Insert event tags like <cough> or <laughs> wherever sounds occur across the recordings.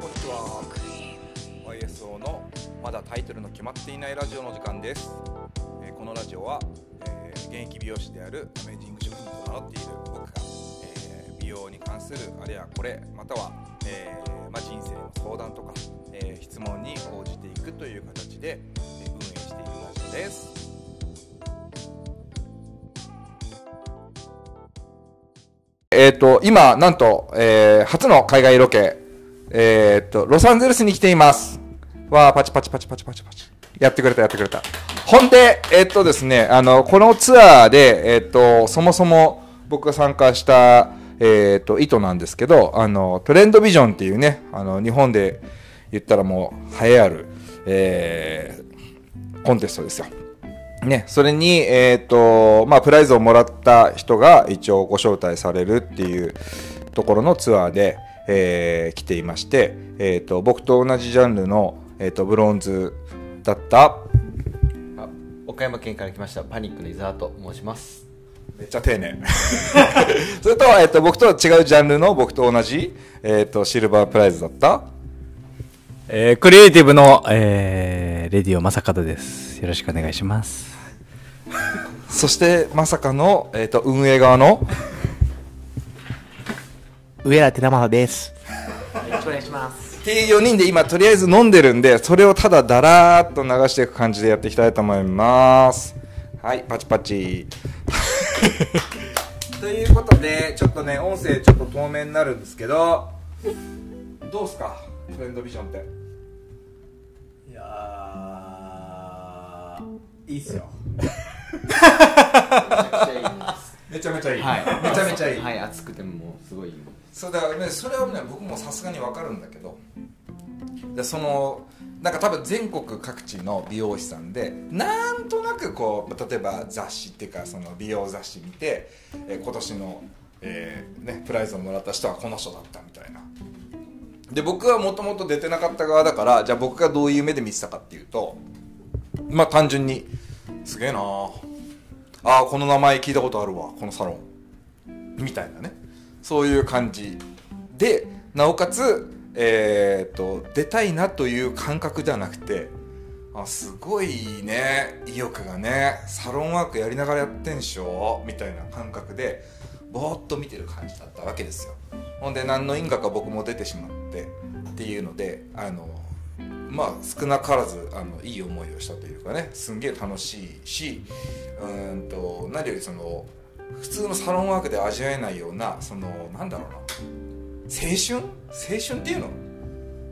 こんにちは。YSO のまだタイトルの決まっていないラジオの時間です、えーこのラジオは、えー現役美容師であるアメージング職人と名乗っている僕が、えー美容に関するあれやこれまたは、えーまあ、人生の相談とか、えー質問に応じていくという形で、えー運営しているラジオです。えっ、と、今、なんと、えー初の海外ロケ、えっ、と、ロサンゼルスに来ています。わー、パチパチパチパチパチパチ。やってくれた、やってくれた。ほんで、えっ、とですね、あの、このツアーで、えっ、と、そもそも僕が参加した、えっ、と、意図なんですけど、あの、トレンドビジョンっていうね、あの、日本で言ったらもう、栄えある、えーコンテストですよ。ね、それに、えっ、と、まあ、プライズをもらった人が一応ご招待されるっていうところのツアーで、えー来ていまして、えっ、と、僕と同じジャンルの、えっ、と、ブロンズだった、あ岡山県から来ましたパニックの伊沢と申しますめっちゃ丁寧。<laughs> それと、えっ、と、僕とは違うジャンルの僕と同じ、えっ、と、シルバープライズだった、えークリエイティブの、えーレディオ正門です。よろしくお願いします。そして、まさかの、えっ、と、運営側の、上原寺正です。よろしくお願いします。っていう4人で今とりあえず飲んでるんでそれをただだらーっと流していく感じでやっていきたいと思いますはいパチパチ <laughs> ということでちょっとね音声ちょっと透明になるんですけどどうすか？トレンドビジョンっていやー、いいっすよ。<laughs> <laughs> めちゃめちゃいい、はい。めちゃめちゃいい、はい熱くてもすごいそうだからねそれはね僕もさすがに分かるんだけど。でそのなんか多分全国各地の美容師さんでなんとなくこう例えば雑誌っていうかその美容雑誌見て、えー今年の、えーね、プライズをもらった人はこの人だったみたいな。で僕はもともと出てなかった側だからじゃあ僕がどういう目で見てたかっていうとまあ単純にすげえなああこの名前聞いたことあるわこのサロン。みたいなね。そういう感じ。でなおかつ、えー、と出たいなという感覚ではなくてあすごいね。意欲がね。サロンワークやりながらやってんしょ。みたいな感覚でぼーっと見てる感じだったわけですよ。ほんで何の因果か僕も出てしまってっていうのであのまあ少なからずあのいい思いをしたというかねすんげえ楽しいしうんと何よりその普通のサロンワークで味わえないようなそのなんだろうな青春？青春っていうの？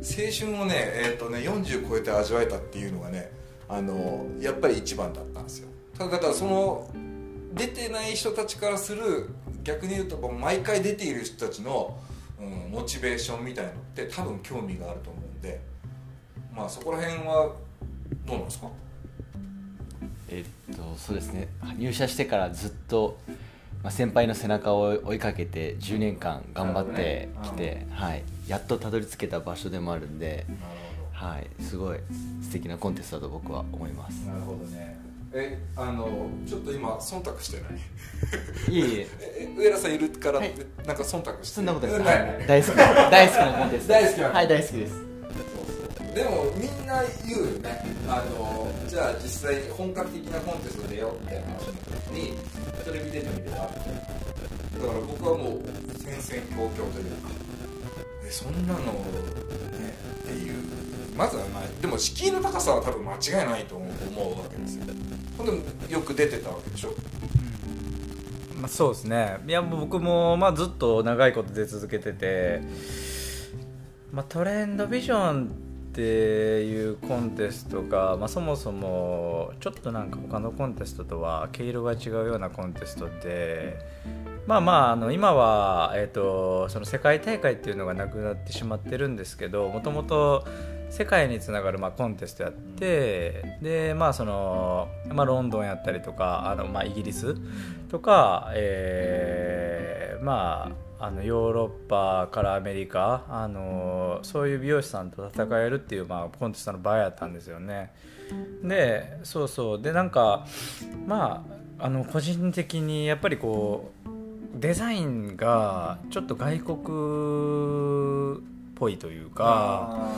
青春をね,、えーとね40超えて味わえたっていうのがねあのやっぱり一番だったんですよ。ただだからその出てない人たちからする逆に言うともう毎回出ている人たちの、うん、モチベーションみたいのって多分興味があると思うんでまあそこら辺はどうなんですか？えっとそうですね。入社してからずっと、まあ、先輩の背中を追いかけて10年間頑張ってきて、はい、やっとたどり着けた場所でもあるんで、はい、すごい素敵なコンテストだと僕は思います。なるほどね。えあのちょっと今忖度してない？いえいえ。<laughs> え上原さんいるからって、はい。なんか忖度してそんなことです、なはい。い、大好き。大好きなコンテスト <laughs> 大好きなはい大好きですでもみんな言うよね。あのじゃあ実際に本格的なコンテスト出ようみたいな話にテレビ出てみてただから僕はもう戦々恐々というか。えそんなのねっていう。まずはまあでも敷居の高さは多分間違いないと思うわけですよ。ほんでよく出てたわけでしょ。まあ、そうですね。いや、もう僕も、まあ、ずっと長いこと出続けてて、まあ、トレンドビジョンっていうコンテストが、まあ、そもそもちょっとなんか他のコンテストとは毛色が違うようなコンテストでまあまああの今は、えー、とその世界大会っていうのがなくなってしまってるんですけどもともと世界につながるまあコンテストやってでまあその、まあ、ロンドンやったりとかあの、まあ、イギリスとか、えーまああのヨーロッパからアメリカあのそういう美容師さんと戦えるっていう、まあ、コンテストの場合やったんですよね。でそうそう。でなんかまああの個人的にやっぱりこうデザインがちょっと外国っぽいというか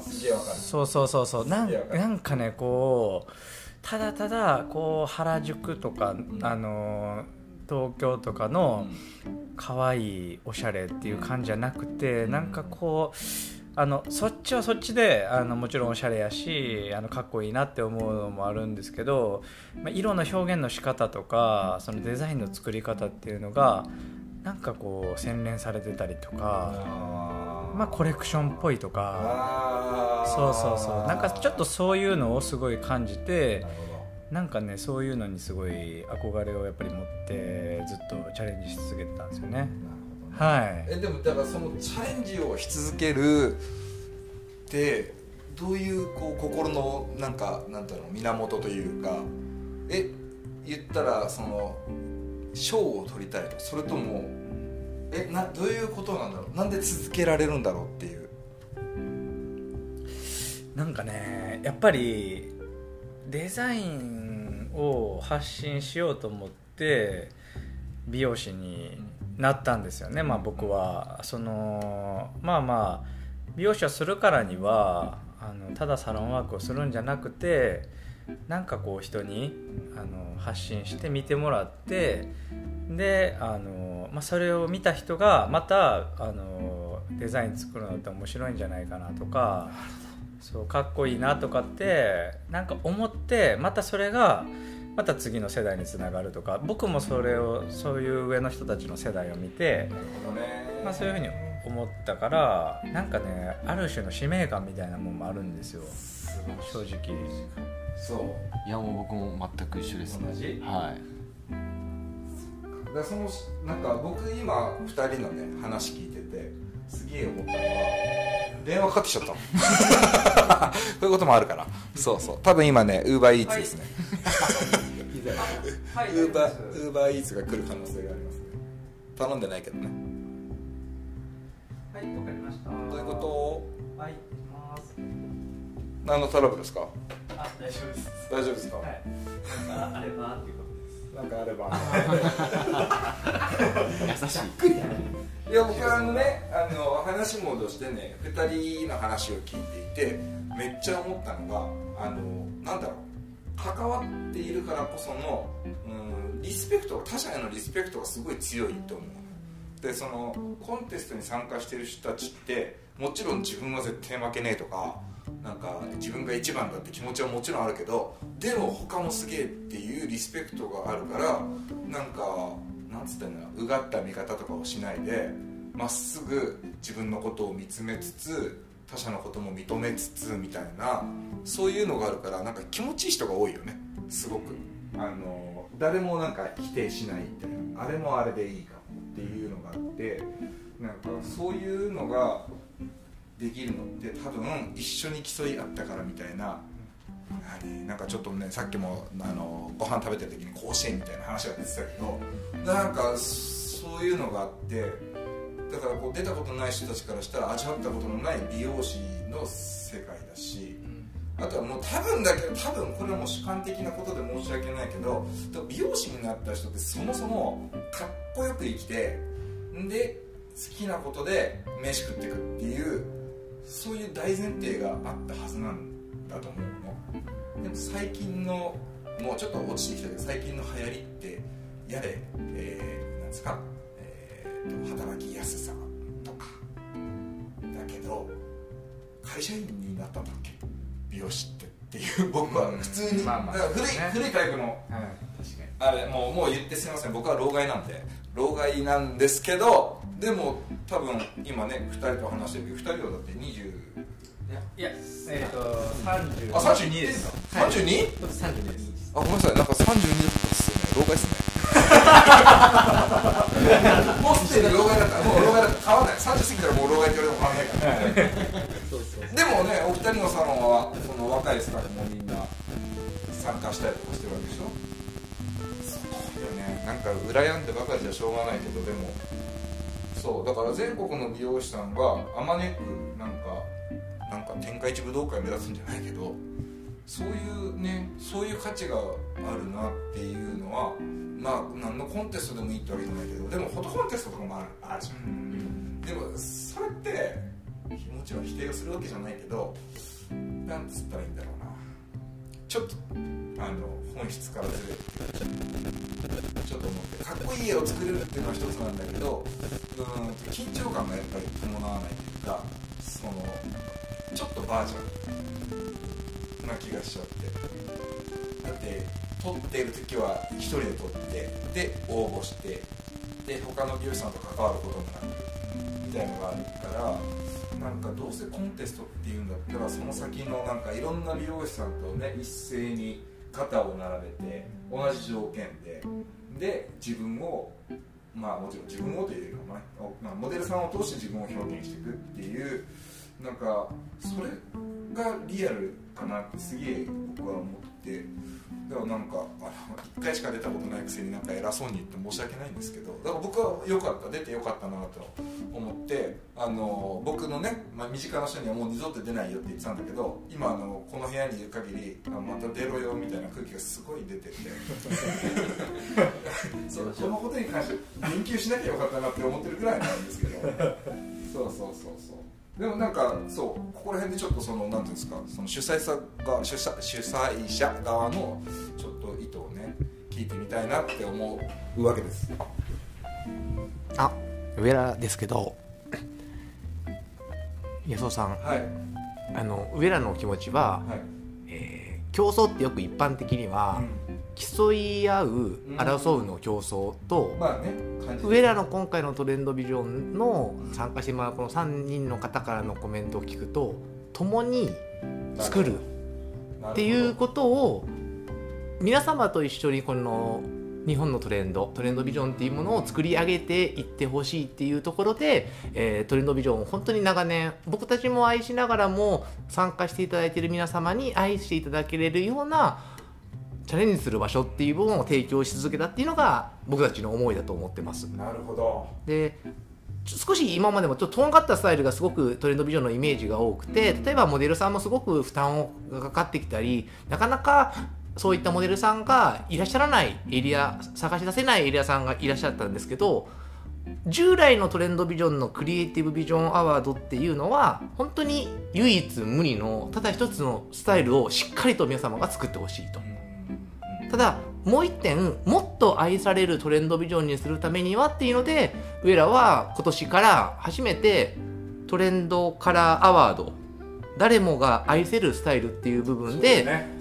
そうそうそうそう。なんなんかねこうただただこう原宿とか、あの東京とかの可愛いおしゃれっていう感じじゃなくて、なんかこうあのそっちはそっちであのもちろんおしゃれやしあのかっこいいなって思うのもあるんですけど、まあ、色の表現の仕方とかそのデザインの作り方っていうのがなんかこう洗練されてたりとか、あまあ、コレクションっぽいとか。そうそうそう。なんかちょっとそういうのをすごい感じてなんかねそういうのにすごい憧れをやっぱり持ってずっとチャレンジし続けてたんですよね。なるほどね。はい。えでもだからそのチャレンジをし続けるってどういうこう心のなんかなんだろう源というかえ言ったらその賞を取りたいとそれともえなどういうことなんだろう？なんで続けられるんだろうっていう。なんかねやっぱりデザインを発信しようと思って美容師になったんですよね、まあ、僕は。そのまあまあ美容師をするからにはあのただサロンワークをするんじゃなくてなんかこう人にあの発信して見てもらってであの、まあ、それを見た人がまたあのデザイン作るのって面白いんじゃないかなとかそうかっこいいなとかってなんか思ってまたそれがまた次の世代につながるとか僕もそれをそういう上の人たちの世代を見て、なるほどね。まあ、そういうふうに思ったからなんかねある種の使命感みたいなもんもあるんですよ。正直。そう。いやもう僕も全く一緒ですね。同じはい。だそのなんか僕今2人のね話聞いててすげえ思ったのは電話かかってきちゃったの。<laughs> こういうこともあるから。そうそう。多分今ねウーバーイーツですね。ウーバーウーバーイーツが来る可能性がありますね。頼んでないけどね。はいわかりました。どういうこと？はい行きます。何のトラブルですか？あ大丈夫です。大丈夫ですか、はい。なんかあればっていうなんかあれば。優しい。いや僕はあのねあの話戻してね2人の話を聞いていてめっちゃ思ったのがあのなんだろう。関わっているからこその、うん、リスペクト他者へのリスペクトがすごい強いと思うでそのコンテストに参加してる人たちってもちろん自分は絶対負けねえとかなんか自分が一番だって気持ちはもちろんあるけどでも他もすげえっていうリスペクトがあるからなんかなんつったんだろううがった見方とかをしないでまっすぐ自分のことを見つめつつ他者のことも認めつつみたいなそういうのがあるからなんか気持ちいい人が多いよねすごく。あの誰もなんか否定しないみたいなあれもあれでいいかもっていうのがあってなんかそういうのができるのって多分一緒に競い合ったからみたいな何なんかちょっとねさっきもあのご飯食べてる時に甲子園みたいな話が出てたけどなんかそういうのがあってだからこう出たことない人たちからしたら味わったことのない美容師の世界だしあとはもう多分だけど多分これはもう主観的なことで申し訳ないけど美容師になった人ってそもそもかっこよく生きてで好きなことで飯食ってくっていうそういう大前提があったはずなんだと思うのでも最近のもうちょっと落ちてきたけど最近の流行りってやれ、えーなんですか、えーと働きやすさとか。だけど会社員になったんだっけ？美容師ってっていう僕は普通に、まあまあ古い古いタイプの。はい。あれもうもう言ってすみません。僕は老害なんで。老害なんですけどでも多分今ね2人と話してるけど2人はだって20いやえっ、ー、と30あ32です 32? 32です。あごめんなさい。なんか32だったっすよね老害っすね。<laughs> もうすでに老害だった。もう老害だった。変わんない。30過ぎたらもう老害って言われても変わんないから。でもねお二人のサロンはその若いスタッフもみんな参加したりとかしてるわけでしょ？そうよね。なんか羨んでばかりじゃしょうがないけどでもそうだから全国の美容師さんがあまねくなんかなんか天下一武道会目指すんじゃないけどそういうねそういう価値があるなっていうのはまあ何のコンテストでもいいってわけじゃないけどでもフォトコンテストとかもあるあるじゃん、でもそれってもちろん否定をするわけじゃないけどなんつったらいいんだろうなちょっとあの本質からずれてちょっと思ってかっこいい絵を作れるっていうのは一つなんだけどうん緊張感がやっぱり伴わないというかそのちょっとバージョンな気がしちゃって。だって撮ってる時は一人で撮ってで応募してで他の美容師さんと関わることもなくみたいのがあるからなんかどうせコンテストっていうんだったらその先のなんかいろんな美容師さんとね一斉に肩を並べて同じ条件でで自分をまあもちろん自分をというか、まあ、モデルさんを通して自分を表現していくっていうなんかそれがリアルかなってすげえ僕は思ってだからなんかあの1回しか出たことないくせになんか偉そうに言って申し訳ないんですけどだから僕は良かった出て良かったなと思ってあの僕のね、まあ、身近な人にはもう二度と出ないよって言ってたんだけど今あのこの部屋にいる限りあまた出ろよみたいな空気がすごい出てて。<laughs> そうこのことに関して言及しなきゃよかったなって思ってるぐらいなんですけど。そうそうそうそうでもなんかそうここら辺でちょっとそのなんていうんですかその主催者が主催主催者側のちょっと意図をね聞いてみたいなって思うわけです。あ上田ですけど安尾さん。はい。あの上田の気持ちは、はい。えー競争ってよく一般的には、競い合う争うの競争と、まあね感じ上田の今回のトレンドビジョンの参加してもらうこの3人の方からのコメントを聞くと共に作るっていうことを皆様と一緒にこの日本のトレンドトレンドビジョンっていうものを作り上げていってほしいっていうところで、えートレンドビジョンを本当に長年僕たちも愛しながらも参加していただいている皆様に愛していただけれるようなチャレンジする場所っていう部分を提供し続けたっていうのが僕たちの思いだと思ってます。なるほどで少し今までもちょっととんがったスタイルがすごくトレンドビジョンのイメージが多くて例えばモデルさんもすごく負担をがかかってきたりなかなかそういったモデルさんがいらっしゃらないエリア探し出せないエリアさんがいらっしゃったんですけど従来のトレンドビジョンのクリエイティブビジョンアワードっていうのは本当に唯一無二のただ一つのスタイルをしっかりと皆様が作ってほしいと。ただもう一点もっと愛されるトレンドビジョンにするためにはっていうので上らは今年から初めてトレンドカラーアワード誰もが愛せるスタイルっていう部分でね。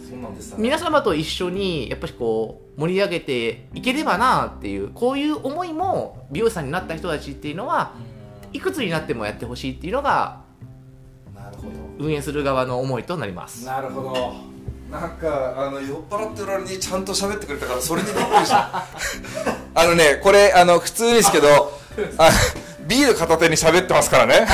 皆様と一緒にやっぱりこう盛り上げていければなっていうこういう思いも美容師さんになった人たちっていうのはいくつになってもやってほしいっていうのが運営する側の思いとなります。なるほどなんかあの酔っ払ってる割にちゃんと喋ってくれたからそれにびっくりした。<laughs> あのねこれあの普通にですけどあビール片手に喋ってますからね。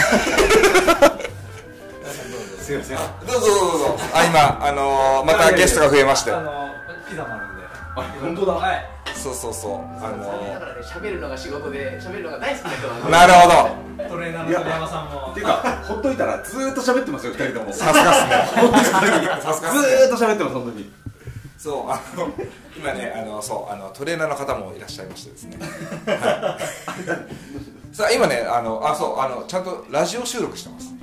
すいません。どうぞどうぞどうぞ。あ今あのーまたゲストが増えまして。あのピザもあるんで。あ本当だ。はいそうそうそうあのだからね喋るのが仕事で喋るのが大好きな人なんなるほトレーナーの鳥山さんも。っていうか、ほっといたらずーっと喋ってますよ、二人とも。どさすがっすね。さすがっすね。ずーっと喋ってます、本当に。そうあの今ねあのそうあのトレーナーの方もいらっしゃいましてですね、はい、<laughs> さあ今ねあのあそうあのちゃんとラジオ収録してます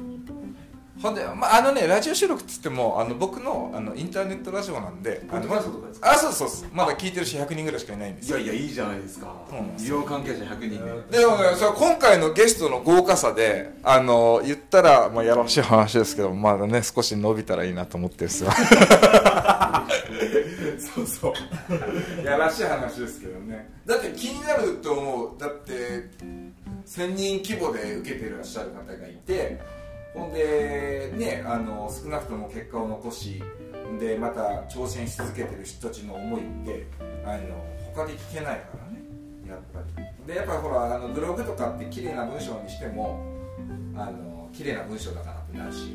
ほんで、まあ、あのねラジオ収録っつってもあの僕のあのインターネットラジオなんであのポッドキャストとかですか？あそうそうそう。まだ聞いてるし100人ぐらいしかいないんですよ。いやいや、いいじゃないですか。医療関係者100人で。でもねそれ今回のゲストの豪華さであの言ったら、まあ、やらしい話ですけどまだね少し伸びたらいいなと思ってるんですよ <laughs> そうそう。やらしい話ですけどね。だって気になると思う。だって1000人規模で受けてらっしゃる方がいてほんでねあの少なくとも結果を残しでまた挑戦し続けてる人たちの思いってあの他で聞けないからねやっぱり。でやっぱほらあのブログとかって綺麗な文章にしてもあの綺麗な文章だからってなるし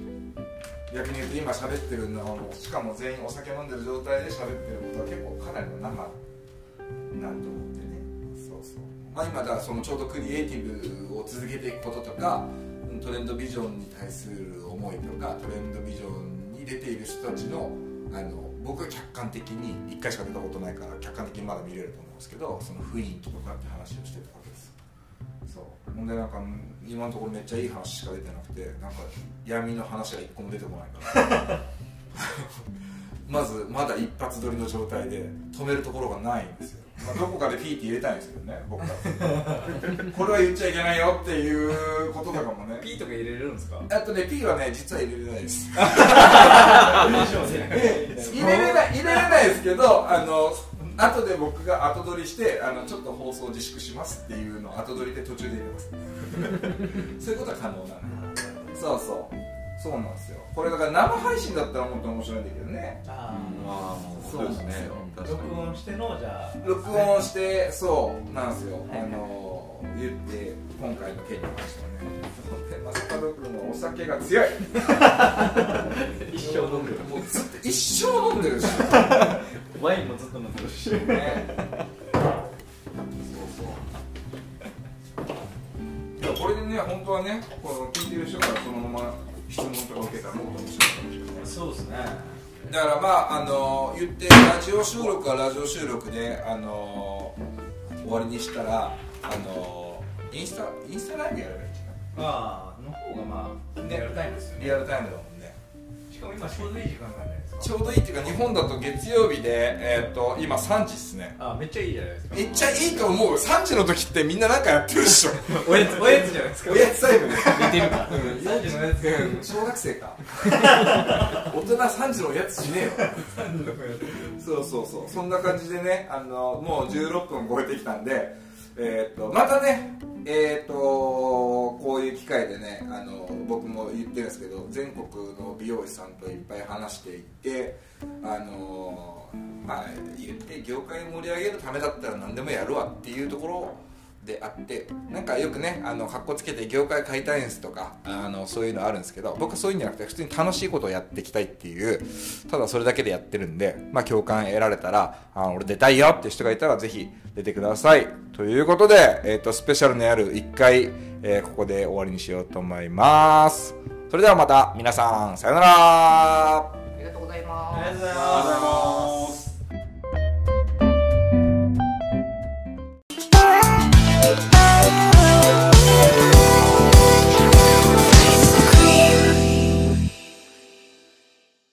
逆に言うと今喋ってるのをしかも全員お酒飲んでる状態で喋ってることは結構かなりの生なると思ってね。そうそう。まあ今だからそのちょうどクリエイティブを続けていくこととかトレンドビジョンに対する思いとかトレンドビジョンに出ている人たちのあの僕は客観的に1回しか出たことないから客観的にまだ見れると思うんですけどその雰囲気とかって話をしてたわけです。そう。ほんでなんか今のところめっちゃいい話しか出てなくてなんか闇の話が一個も出てこないから。<laughs> まずまだ一発撮りの状態で止めるところがないんですよ、まあ、どこかでピーって入れたいんですけどね僕は。これは言っちゃいけないよっていうこととかもね。P とか入れれるんですか？あとね P はね実は入れれないです。入れれない入れれないですけどあの後で僕が後撮りしてあのちょっと放送自粛しますっていうのを後撮りで途中で入れます。そういうことは可能なの。そうそうそうなんですよ。これだから生配信だったらもっと面白いんだけどね。あああそうですね。録音してのじゃあ。録音してそうなんですよ、あの言って今回の件に関してはね。まさかどくんはお酒が強い。一生飲んでる。もうずっと一生飲んでるし。ワインもずっと飲んでるし。ね。そうそう。いやこれでね本当はねこの聞いてる人からそのまま質問とか受けたらもっと面白いかもしれない。そうですね。だからまああの言ってラジオ収録はラジオ収録であの終わりにしたらあのインスタインスタライブやればいいんじゃな。いああの方がまあリアルタイムですよね。リアルタイムだもんね。しかも今ちょうどいい時間なんじゃない。ですかちょうどいいっていうか日本だと月曜日で、えー、と今3時っすね。あめっちゃいいじゃないですか。めっちゃいいと思う。3時の時ってみんななんかやってるでしょ。<laughs> おやつおやつじゃないですか。おやつタイムね。似てるか3時のやつ。うん。小学生か。<laughs> 大人3時のおやつしねえよ。そうそうそう。そんな感じでねあのもう16分超えてきたんでえー、とまたねえー、とこういう機会でねあの僕も言ってるんですけど全国の美容師さんといっぱい話していってあのまあ言って業界を盛り上げるためだったら何でもやるわっていうところであってなんかよくねあの格好つけて業界変えたいんですとかあのそういうのあるんですけど僕はそういうんじゃなくて普通に楽しいことをやっていきたいっていうただそれだけでやってるんでまあ共感得られたらあ俺出たいよって人がいたらぜひ出てください。ということで、えー、とスペシャルのやる1回、えーここで終わりにしようと思います。それではまた皆さんさようなら。ありがとうございます。ありがとうございます